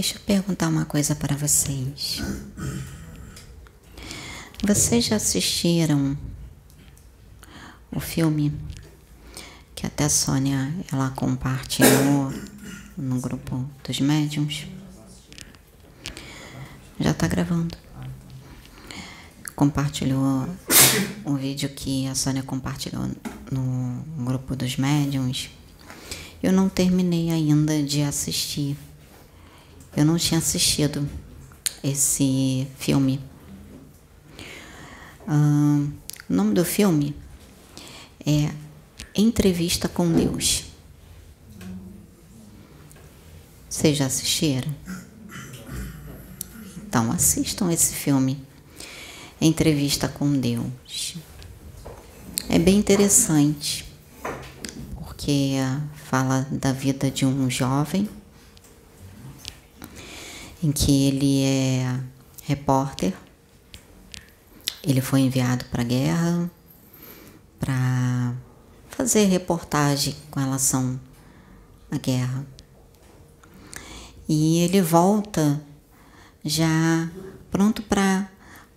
Deixa eu perguntar uma coisa para vocês. Vocês já assistiram o filme que até a Sônia ela compartilhou no grupo dos médiums? Já está gravando. Compartilhou um vídeo que a Sônia compartilhou no grupo dos médiums. Eu não terminei ainda de assistir eu não tinha assistido esse filme. o nome do filme é Entrevista com Deus. Vocês já assistiram? Então assistam esse filme. Entrevista com Deus. É bem interessante, porque fala da vida de um jovem em que ele é repórter. Ele foi enviado para a guerra para fazer reportagem com relação à guerra. E ele volta já pronto para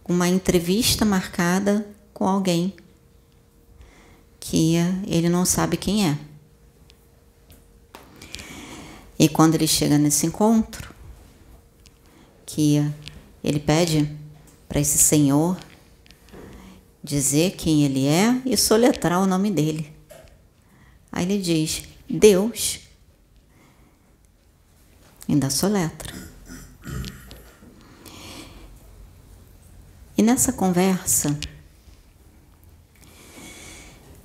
uma entrevista marcada com alguém que ele não sabe quem é. E quando ele chega nesse encontro, que ele pede para esse senhor dizer quem ele é e soletrar o nome dele. Aí ele diz: Deus. Ainda soletra. E nessa conversa,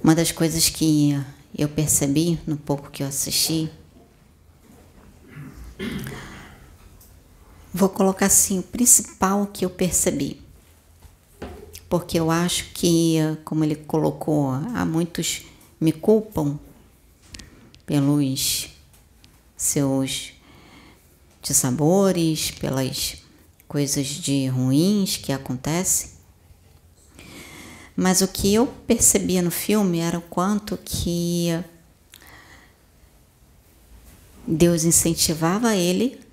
uma das coisas que eu percebi no pouco que eu assisti Vou colocar assim, o principal que eu percebi. Porque eu acho que, como ele colocou, há muitos me culpam pelos seus dissabores, pelas coisas de ruins que acontecem. Mas o que eu percebia no filme era o quanto que Deus incentivava ele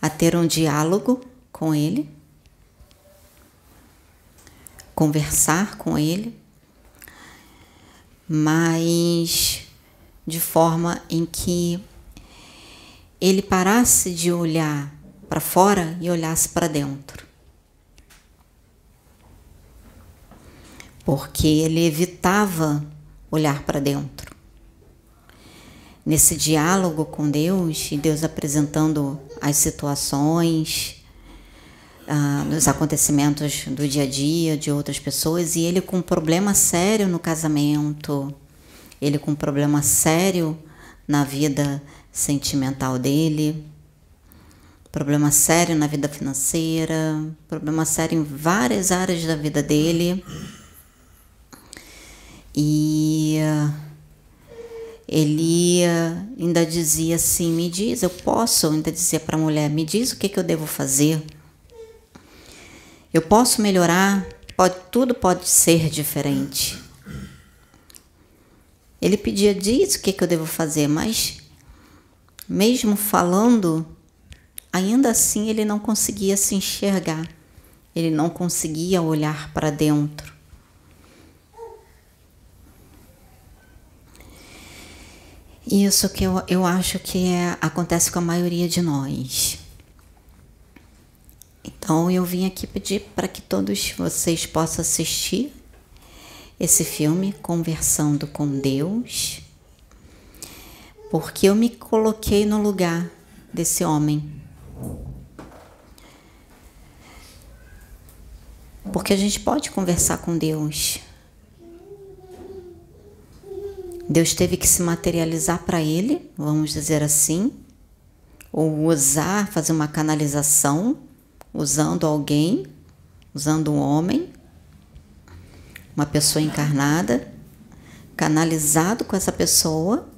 a ter um diálogo com ele, conversar com ele, mas de forma em que ele parasse de olhar para fora e olhasse para dentro. Porque ele evitava olhar para dentro nesse diálogo com Deus e Deus apresentando as situações, uh, os acontecimentos do dia a dia de outras pessoas e ele com um problema sério no casamento, ele com um problema sério na vida sentimental dele, problema sério na vida financeira, problema sério em várias áreas da vida dele. E ele ainda dizia assim: me diz, eu posso ainda dizer para a mulher: me diz o que, que eu devo fazer. Eu posso melhorar, pode, tudo pode ser diferente. Ele pedia: diz o que, que eu devo fazer, mas mesmo falando, ainda assim ele não conseguia se enxergar, ele não conseguia olhar para dentro. Isso que eu, eu acho que é, acontece com a maioria de nós. Então eu vim aqui pedir para que todos vocês possam assistir esse filme Conversando com Deus, porque eu me coloquei no lugar desse homem. Porque a gente pode conversar com Deus, Deus teve que se materializar para ele, vamos dizer assim, ou usar, fazer uma canalização, usando alguém, usando um homem, uma pessoa encarnada, canalizado com essa pessoa,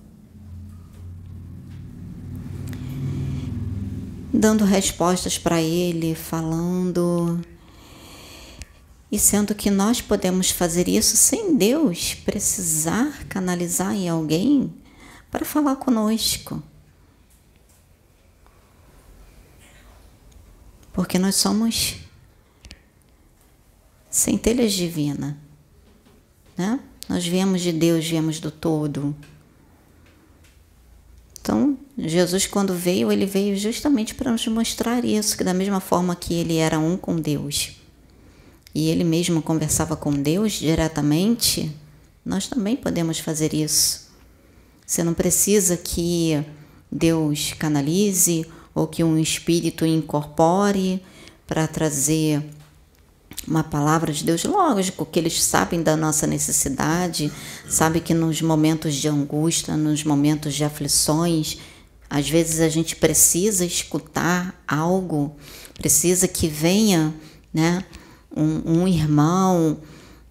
dando respostas para ele, falando e sendo que nós podemos fazer isso sem Deus precisar canalizar em alguém para falar conosco. Porque nós somos centelhas divinas, né? Nós viemos de Deus, viemos do todo. Então, Jesus, quando veio, ele veio justamente para nos mostrar isso, que da mesma forma que ele era um com Deus e ele mesmo conversava com Deus diretamente, nós também podemos fazer isso. Você não precisa que Deus canalize ou que um espírito incorpore para trazer uma palavra de Deus. Lógico que eles sabem da nossa necessidade, sabem que nos momentos de angústia, nos momentos de aflições, às vezes a gente precisa escutar algo, precisa que venha, né, um, um irmão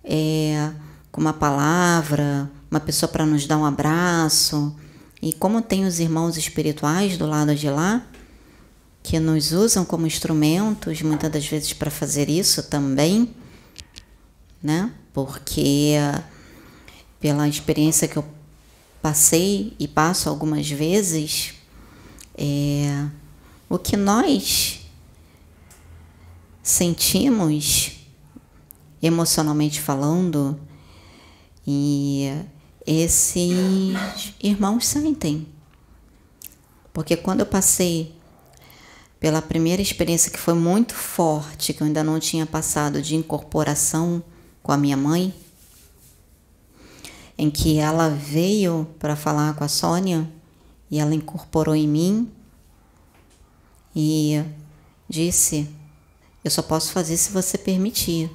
é, com uma palavra, uma pessoa para nos dar um abraço. E como tem os irmãos espirituais do lado de lá, que nos usam como instrumentos, muitas das vezes para fazer isso também, né? Porque pela experiência que eu passei e passo algumas vezes, é, o que nós sentimos emocionalmente falando e esses irmãos sentem. Porque quando eu passei pela primeira experiência que foi muito forte, que eu ainda não tinha passado de incorporação com a minha mãe, em que ela veio para falar com a Sônia e ela incorporou em mim e disse: Eu só posso fazer se você permitir.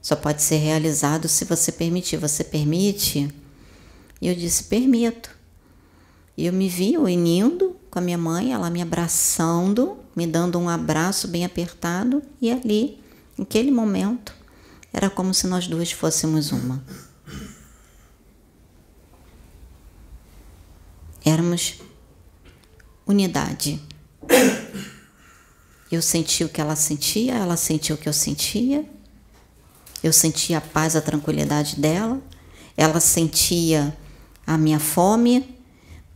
Só pode ser realizado se você permitir. Você permite? E eu disse: Permito. E eu me vi unindo com a minha mãe, ela me abraçando, me dando um abraço bem apertado, e ali, naquele momento, era como se nós duas fôssemos uma. Éramos unidade. Eu senti o que ela sentia, ela sentiu o que eu sentia. Eu sentia a paz, a tranquilidade dela. Ela sentia a minha fome,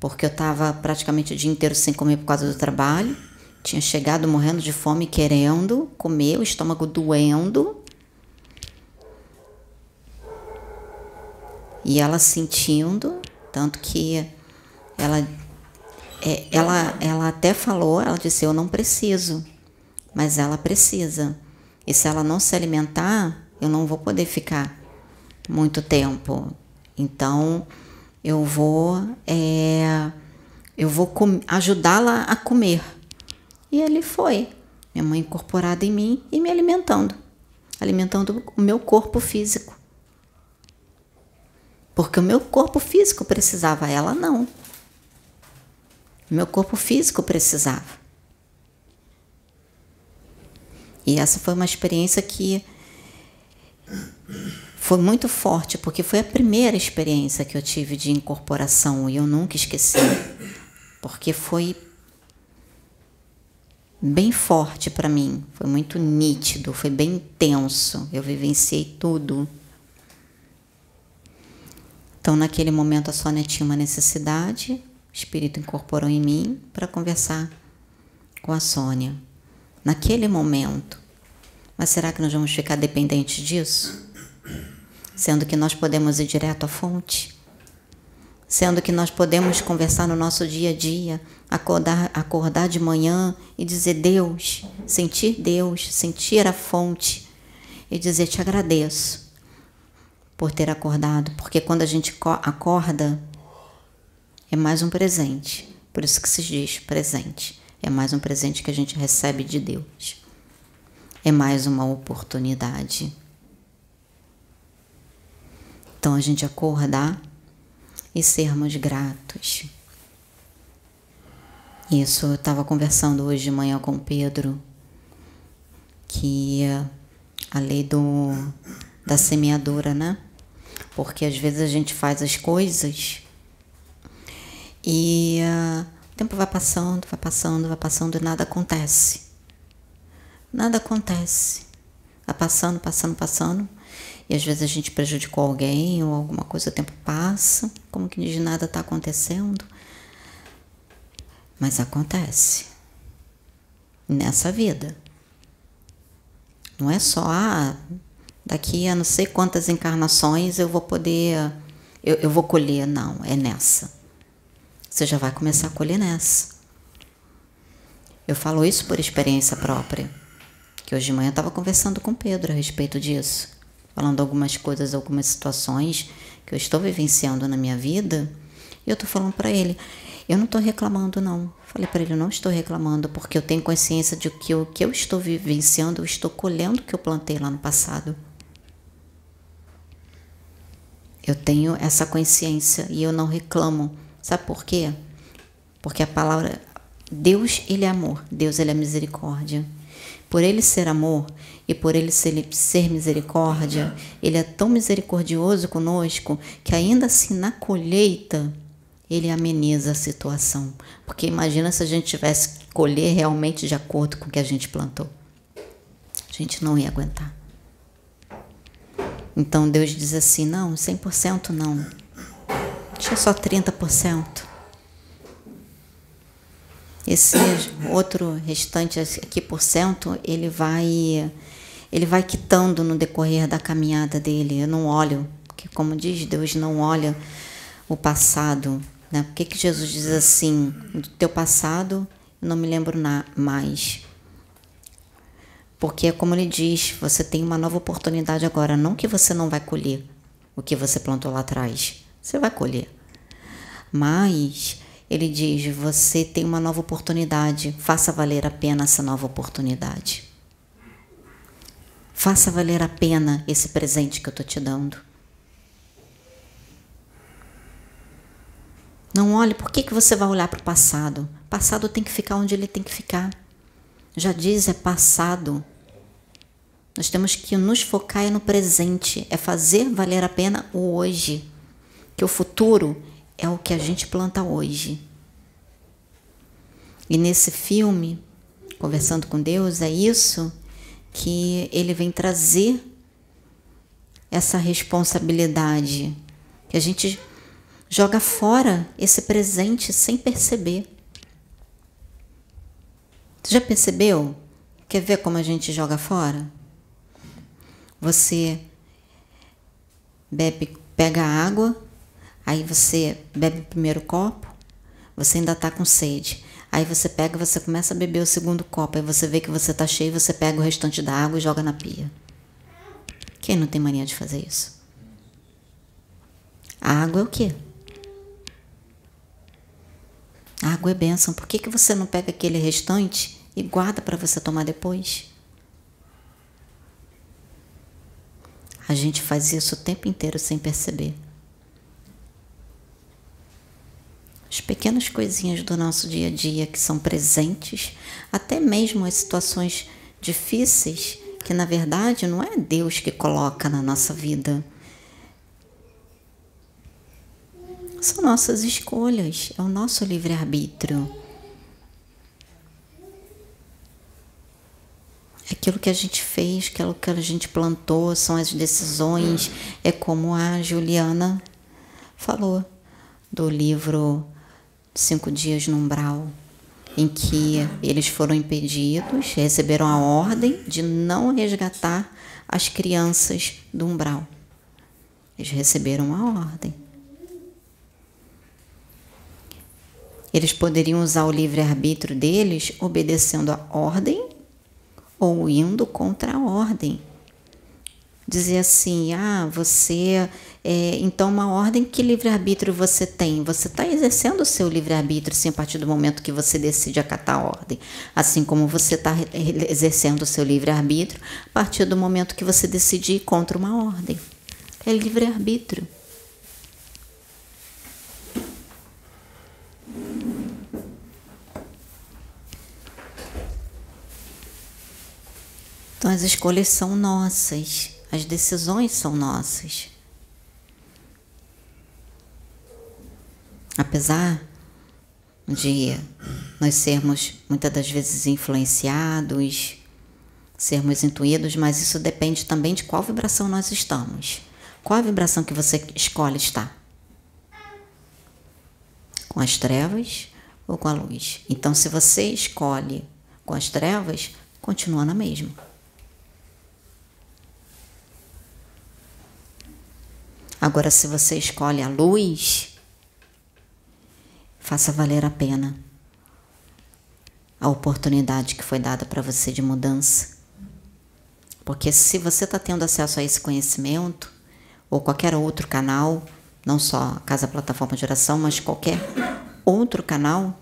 porque eu estava praticamente o dia inteiro sem comer por causa do trabalho. Tinha chegado morrendo de fome, querendo comer, o estômago doendo. E ela sentindo, tanto que ela, é, ela, ela até falou, ela disse, eu não preciso, mas ela precisa. E se ela não se alimentar, eu não vou poder ficar muito tempo. Então, eu vou é, eu vou ajudá-la a comer. E ele foi, minha mãe incorporada em mim e me alimentando, alimentando o meu corpo físico. Porque o meu corpo físico precisava, ela não. Meu corpo físico precisava. E essa foi uma experiência que foi muito forte, porque foi a primeira experiência que eu tive de incorporação e eu nunca esqueci. Porque foi bem forte para mim, foi muito nítido, foi bem intenso. Eu vivenciei tudo. Então, naquele momento, a Sônia tinha uma necessidade, o espírito incorporou em mim para conversar com a Sônia. Naquele momento. Mas será que nós vamos ficar dependentes disso? sendo que nós podemos ir direto à fonte, sendo que nós podemos conversar no nosso dia a dia, acordar, acordar de manhã e dizer Deus, sentir Deus, sentir a fonte e dizer te agradeço por ter acordado, porque quando a gente acorda é mais um presente, por isso que se diz presente, é mais um presente que a gente recebe de Deus, é mais uma oportunidade. Então a gente acordar e sermos gratos. Isso eu estava conversando hoje de manhã com o Pedro, que a lei do, da semeadura, né? Porque às vezes a gente faz as coisas e uh, o tempo vai passando, vai passando, vai passando e nada acontece. Nada acontece. Vai passando, passando, passando. E às vezes a gente prejudicou alguém ou alguma coisa, o tempo passa, como que de nada está acontecendo. Mas acontece. Nessa vida. Não é só, ah, daqui a não sei quantas encarnações eu vou poder, eu, eu vou colher. Não, é nessa. Você já vai começar a colher nessa. Eu falo isso por experiência própria. Que hoje de manhã eu estava conversando com Pedro a respeito disso. Falando algumas coisas, algumas situações que eu estou vivenciando na minha vida. E eu estou falando para ele, eu não estou reclamando não. Falei para ele, eu não estou reclamando porque eu tenho consciência de que o que eu estou vivenciando, eu estou colhendo o que eu plantei lá no passado. Eu tenho essa consciência e eu não reclamo. Sabe por quê? Porque a palavra Deus, ele é amor. Deus, ele é misericórdia. Por ele ser amor e por ele ser, ser misericórdia, ele é tão misericordioso conosco que ainda assim na colheita ele ameniza a situação. Porque imagina se a gente tivesse que colher realmente de acordo com o que a gente plantou. A gente não ia aguentar. Então Deus diz assim: não, 100% não. Deixa só 30%. Esse outro restante aqui por cento, ele vai ele vai quitando no decorrer da caminhada dele. Eu não olho, porque como diz Deus, não olha o passado. Né? Por que, que Jesus diz assim? Do teu passado eu não me lembro mais. Porque, como ele diz, você tem uma nova oportunidade agora. Não que você não vai colher o que você plantou lá atrás. Você vai colher. Mas ele diz: você tem uma nova oportunidade. Faça valer a pena essa nova oportunidade. Faça valer a pena esse presente que eu estou te dando. Não olhe, por que, que você vai olhar para o passado? Passado tem que ficar onde ele tem que ficar já diz é passado. Nós temos que nos focar no presente, é fazer valer a pena o hoje, que o futuro é o que a gente planta hoje. E nesse filme, Conversando com Deus, é isso que ele vem trazer essa responsabilidade, que a gente joga fora esse presente sem perceber. Você já percebeu? Quer ver como a gente joga fora? Você bebe, pega água, aí você bebe o primeiro copo, você ainda está com sede. Aí você pega, você começa a beber o segundo copo, aí você vê que você está cheio, você pega o restante da água e joga na pia. Quem não tem mania de fazer isso? A água é o quê? A água é bênção. Por que, que você não pega aquele restante e guarda para você tomar depois? A gente faz isso o tempo inteiro sem perceber. As pequenas coisinhas do nosso dia a dia que são presentes, até mesmo as situações difíceis, que na verdade não é Deus que coloca na nossa vida São nossas escolhas, é o nosso livre-arbítrio. Aquilo que a gente fez, aquilo que a gente plantou, são as decisões. É como a Juliana falou do livro Cinco Dias no Umbral, em que eles foram impedidos, receberam a ordem de não resgatar as crianças do umbral. Eles receberam a ordem. Eles poderiam usar o livre-arbítrio deles obedecendo a ordem ou indo contra a ordem. Dizer assim, ah, você. É, então, uma ordem, que livre-arbítrio você tem? Você está exercendo o seu livre-arbítrio sim, a partir do momento que você decide acatar a ordem. Assim como você está exercendo o seu livre-arbítrio a partir do momento que você decide ir contra uma ordem. É livre-arbítrio. Então as escolhas são nossas, as decisões são nossas. apesar de nós sermos muitas das vezes influenciados, sermos intuídos, mas isso depende também de qual vibração nós estamos. Qual a vibração que você escolhe estar? Com as trevas ou com a luz? Então, se você escolhe com as trevas, continua na mesma. Agora, se você escolhe a luz, faça valer a pena a oportunidade que foi dada para você de mudança. Porque se você está tendo acesso a esse conhecimento, ou qualquer outro canal, não só a Casa Plataforma de Oração, mas qualquer outro canal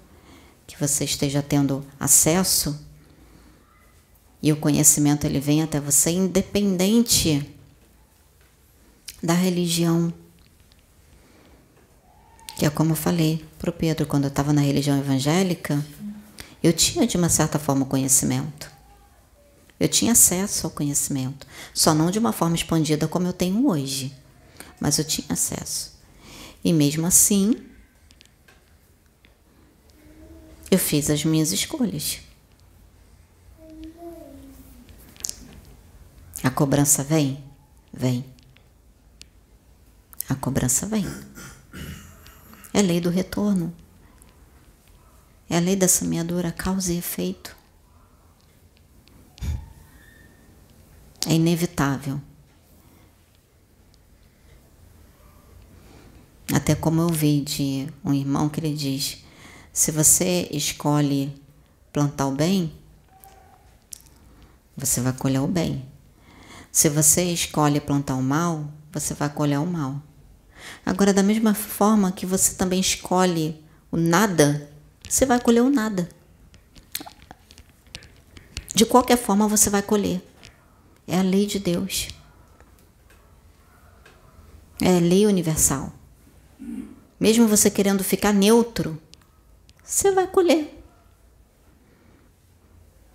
que você esteja tendo acesso, e o conhecimento ele vem até você independente da religião. Que é como eu falei para o Pedro, quando eu estava na religião evangélica, eu tinha de uma certa forma conhecimento. Eu tinha acesso ao conhecimento, só não de uma forma expandida como eu tenho hoje, mas eu tinha acesso. E mesmo assim, eu fiz as minhas escolhas. A cobrança vem? Vem. A cobrança vem. É lei do retorno. É a lei da semeadura, causa e efeito. É inevitável. Até como eu vi de um irmão que ele diz: se você escolhe plantar o bem, você vai colher o bem. Se você escolhe plantar o mal, você vai colher o mal. Agora, da mesma forma que você também escolhe o nada, você vai colher o nada. De qualquer forma, você vai colher. É a lei de Deus. É a lei universal. Mesmo você querendo ficar neutro, você vai colher.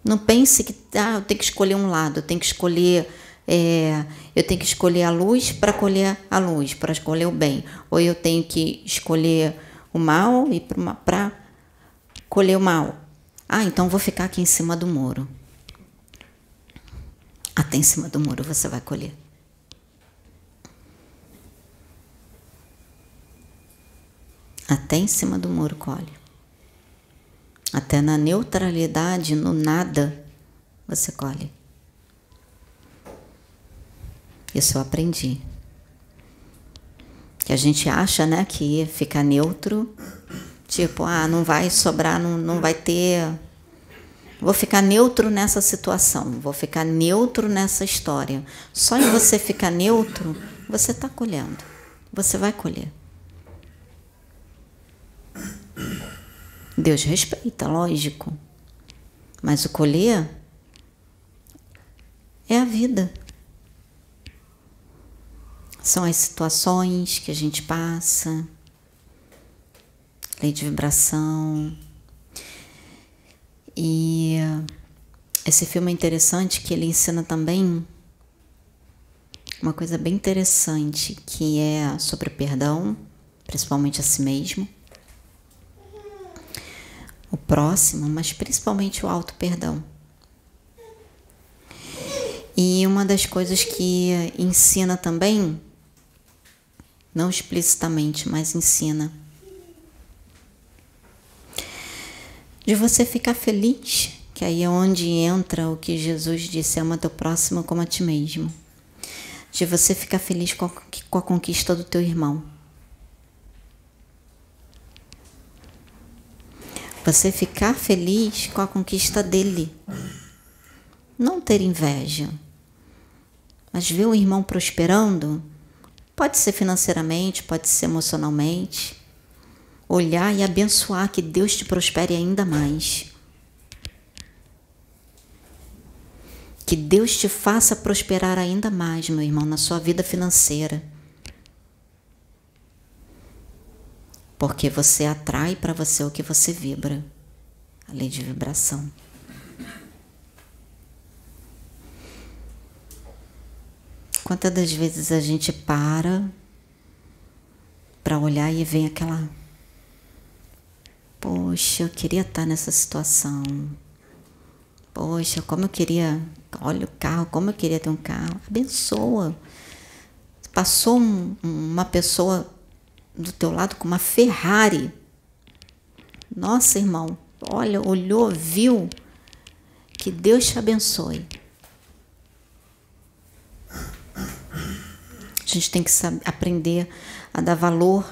Não pense que ah, eu tenho que escolher um lado, eu tenho que escolher é, eu tenho que escolher a luz para colher a luz, para escolher o bem. Ou eu tenho que escolher o mal e para colher o mal. Ah, então vou ficar aqui em cima do muro. Até em cima do muro você vai colher. Até em cima do muro colhe. Até na neutralidade, no nada, você colhe. Isso eu aprendi. Que a gente acha, né, que ficar neutro, tipo, ah, não vai sobrar, não, não vai ter. Vou ficar neutro nessa situação, vou ficar neutro nessa história. Só em você ficar neutro, você está colhendo. Você vai colher. Deus respeita, lógico. Mas o colher é a vida. São as situações que a gente passa, lei de vibração. E esse filme é interessante que ele ensina também uma coisa bem interessante, que é sobre perdão, principalmente a si mesmo, o próximo, mas principalmente o auto perdão. E uma das coisas que ensina também não explicitamente, mas ensina. De você ficar feliz, que aí é onde entra o que Jesus disse: ama teu próximo como a ti mesmo. De você ficar feliz com a, com a conquista do teu irmão. Você ficar feliz com a conquista dele. Não ter inveja. Mas ver o irmão prosperando Pode ser financeiramente, pode ser emocionalmente. Olhar e abençoar que Deus te prospere ainda mais. Que Deus te faça prosperar ainda mais, meu irmão, na sua vida financeira. Porque você atrai para você o que você vibra a lei de vibração. Quantas das vezes a gente para para olhar e vem aquela Poxa, eu queria estar nessa situação. Poxa, como eu queria. Olha o carro, como eu queria ter um carro. Abençoa. Passou um, uma pessoa do teu lado com uma Ferrari. Nossa, irmão, olha, olhou, viu. Que Deus te abençoe. A gente tem que saber, aprender a dar valor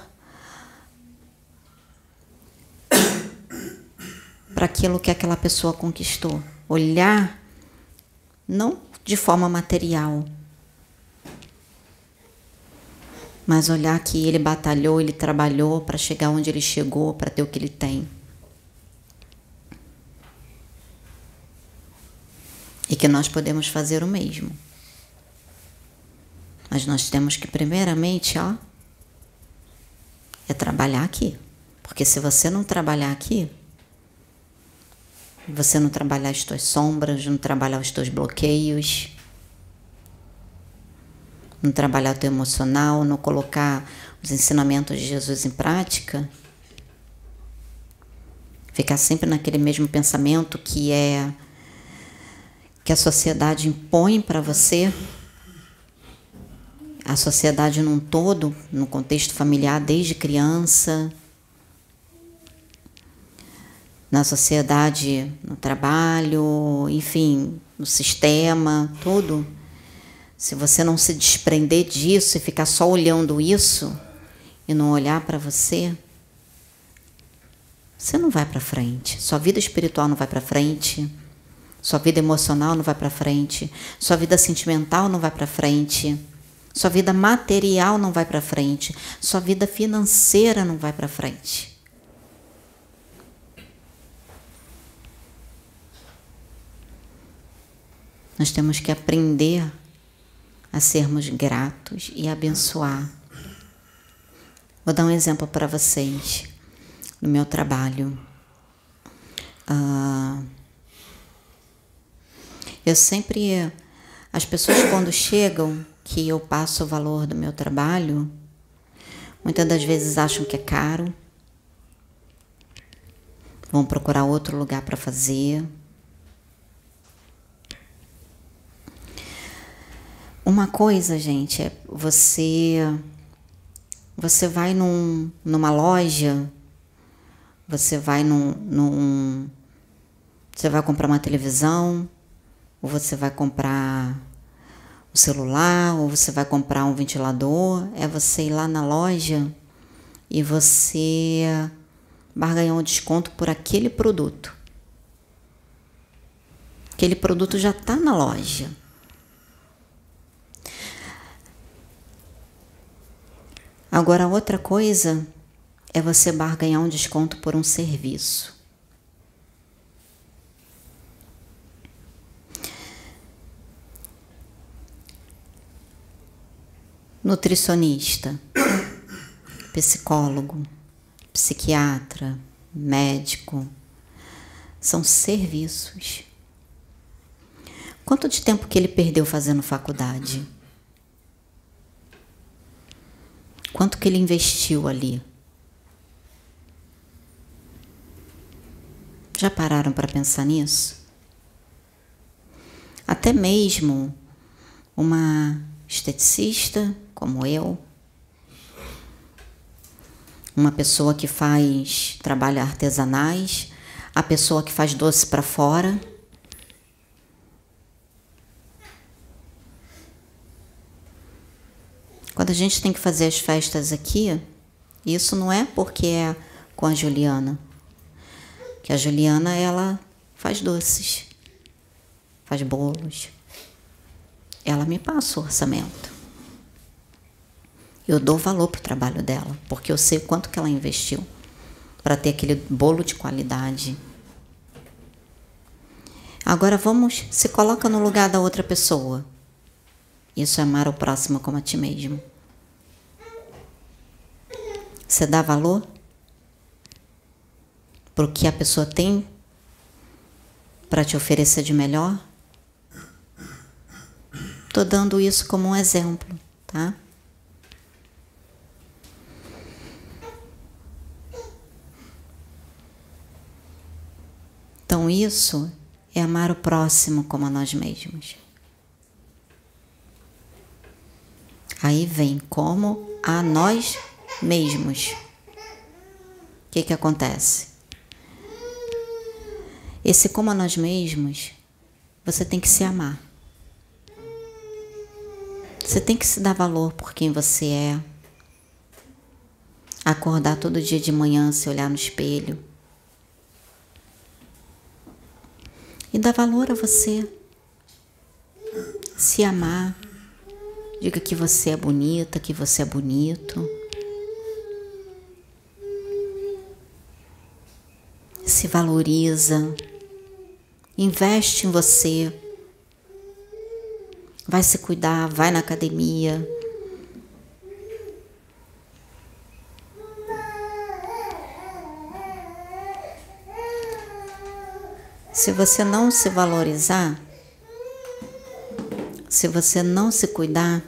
para aquilo que aquela pessoa conquistou. Olhar não de forma material, mas olhar que ele batalhou, ele trabalhou para chegar onde ele chegou, para ter o que ele tem. E que nós podemos fazer o mesmo. Mas nós temos que, primeiramente, ó, é trabalhar aqui. Porque se você não trabalhar aqui, você não trabalhar as tuas sombras, não trabalhar os teus bloqueios, não trabalhar o teu emocional, não colocar os ensinamentos de Jesus em prática, ficar sempre naquele mesmo pensamento que é que a sociedade impõe para você, a sociedade num todo, no contexto familiar desde criança, na sociedade, no trabalho, enfim, no sistema, tudo. Se você não se desprender disso e ficar só olhando isso e não olhar para você, você não vai para frente. Sua vida espiritual não vai para frente. Sua vida emocional não vai para frente. Sua vida sentimental não vai para frente. Sua vida material não vai para frente. Sua vida financeira não vai para frente. Nós temos que aprender a sermos gratos e abençoar. Vou dar um exemplo para vocês no meu trabalho. Uh, eu sempre. As pessoas, quando chegam, que eu passo o valor do meu trabalho, muitas das vezes acham que é caro, vão procurar outro lugar para fazer. Uma coisa, gente, é você você vai num, numa loja, você vai num, num você vai comprar uma televisão, ou você vai comprar um celular, ou você vai comprar um ventilador, é você ir lá na loja e você barganhar um desconto por aquele produto. Aquele produto já está na loja. Agora, outra coisa é você barganhar um desconto por um serviço. Nutricionista, psicólogo, psiquiatra, médico, são serviços. Quanto de tempo que ele perdeu fazendo faculdade? Quanto que ele investiu ali? Já pararam para pensar nisso? Até mesmo uma esteticista como eu, uma pessoa que faz trabalho artesanais, a pessoa que faz doce para fora, Quando a gente tem que fazer as festas aqui, isso não é porque é com a Juliana. Que a Juliana, ela faz doces, faz bolos. Ela me passa o orçamento. Eu dou valor para o trabalho dela, porque eu sei quanto que ela investiu para ter aquele bolo de qualidade. Agora vamos, se coloca no lugar da outra pessoa. Isso é amar o próximo como a ti mesmo. Você dá valor para o que a pessoa tem para te oferecer de melhor? Estou dando isso como um exemplo, tá? Então, isso é amar o próximo como a nós mesmos. Aí vem como a nós mesmos. O que, que acontece? Esse como a nós mesmos, você tem que se amar. Você tem que se dar valor por quem você é. Acordar todo dia de manhã, se olhar no espelho. E dar valor a você. Se amar. Diga que você é bonita, que você é bonito. Se valoriza. Investe em você. Vai se cuidar, vai na academia. Se você não se valorizar, se você não se cuidar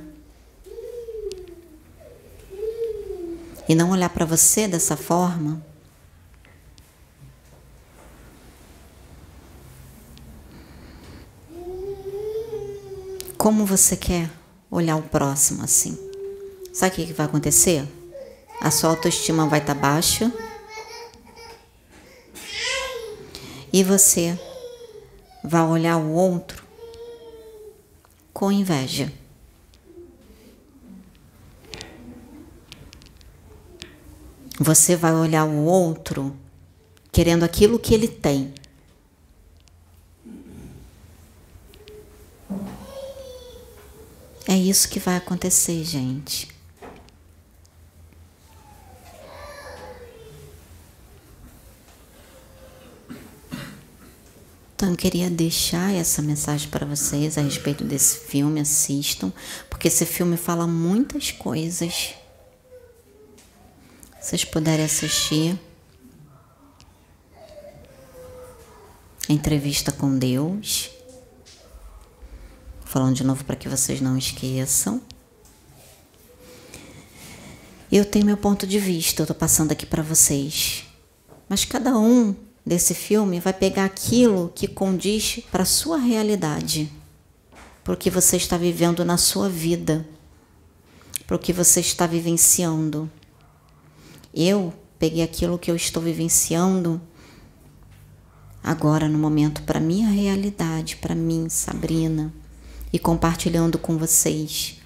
e não olhar para você dessa forma, como você quer olhar o próximo assim? Sabe o que vai acontecer? A sua autoestima vai estar tá baixa e você vai olhar o outro com inveja. Você vai olhar o outro querendo aquilo que ele tem. É isso que vai acontecer, gente. Então, eu queria deixar essa mensagem para vocês a respeito desse filme. Assistam, porque esse filme fala muitas coisas. Se vocês puderem assistir. Entrevista com Deus. Falando de novo para que vocês não esqueçam. Eu tenho meu ponto de vista, eu estou passando aqui para vocês. Mas cada um desse filme vai pegar aquilo que condiz para a sua realidade, para o que você está vivendo na sua vida, para o que você está vivenciando. Eu peguei aquilo que eu estou vivenciando agora no momento para minha realidade, para mim, Sabrina, e compartilhando com vocês.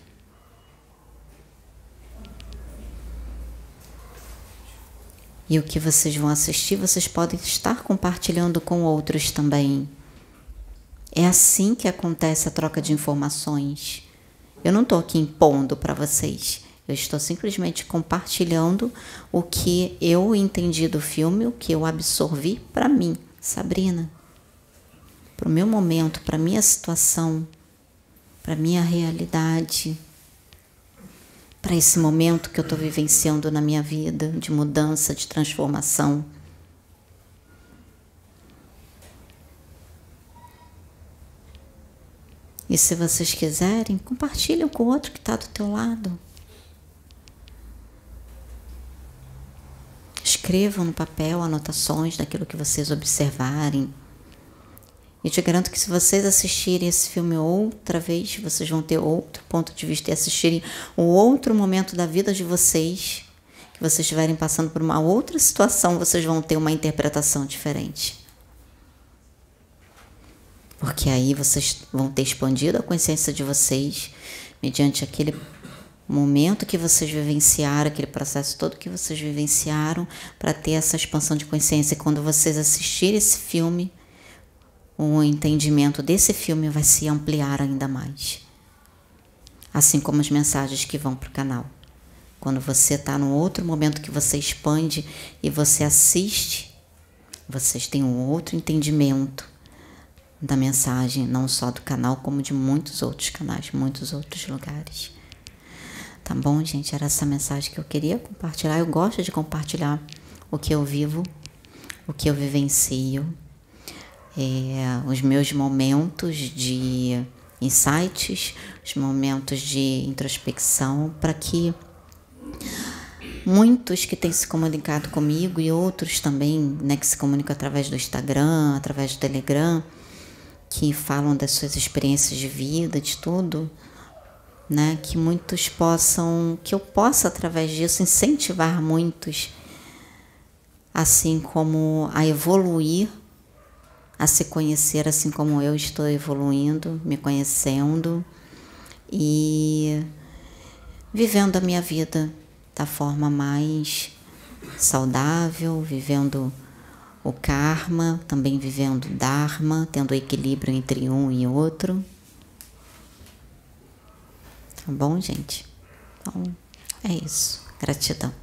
E o que vocês vão assistir, vocês podem estar compartilhando com outros também. É assim que acontece a troca de informações. Eu não estou aqui impondo para vocês. Eu estou simplesmente compartilhando o que eu entendi do filme, o que eu absorvi para mim, Sabrina, para o meu momento, para minha situação, para minha realidade para esse momento que eu estou vivenciando na minha vida de mudança, de transformação. E se vocês quiserem, compartilhem com o outro que está do teu lado. Escrevam no papel anotações daquilo que vocês observarem e te garanto que se vocês assistirem esse filme outra vez, vocês vão ter outro ponto de vista e assistirem um outro momento da vida de vocês, que vocês estiverem passando por uma outra situação, vocês vão ter uma interpretação diferente. Porque aí vocês vão ter expandido a consciência de vocês mediante aquele momento que vocês vivenciaram, aquele processo todo que vocês vivenciaram, para ter essa expansão de consciência. E quando vocês assistirem esse filme, o entendimento desse filme vai se ampliar ainda mais. Assim como as mensagens que vão para o canal. Quando você está num outro momento que você expande e você assiste, vocês têm um outro entendimento da mensagem, não só do canal, como de muitos outros canais, muitos outros lugares. Tá bom, gente? Era essa mensagem que eu queria compartilhar. Eu gosto de compartilhar o que eu vivo, o que eu vivencio é, os meus momentos de insights, os momentos de introspecção, para que muitos que têm se comunicado comigo e outros também, né, que se comunicam através do Instagram, através do Telegram, que falam das suas experiências de vida, de tudo, né, que muitos possam, que eu possa através disso incentivar muitos, assim como a evoluir a se conhecer assim como eu estou evoluindo, me conhecendo e vivendo a minha vida da forma mais saudável, vivendo o karma, também vivendo o dharma, tendo equilíbrio entre um e outro. Tá bom, gente? Então, é isso. Gratidão.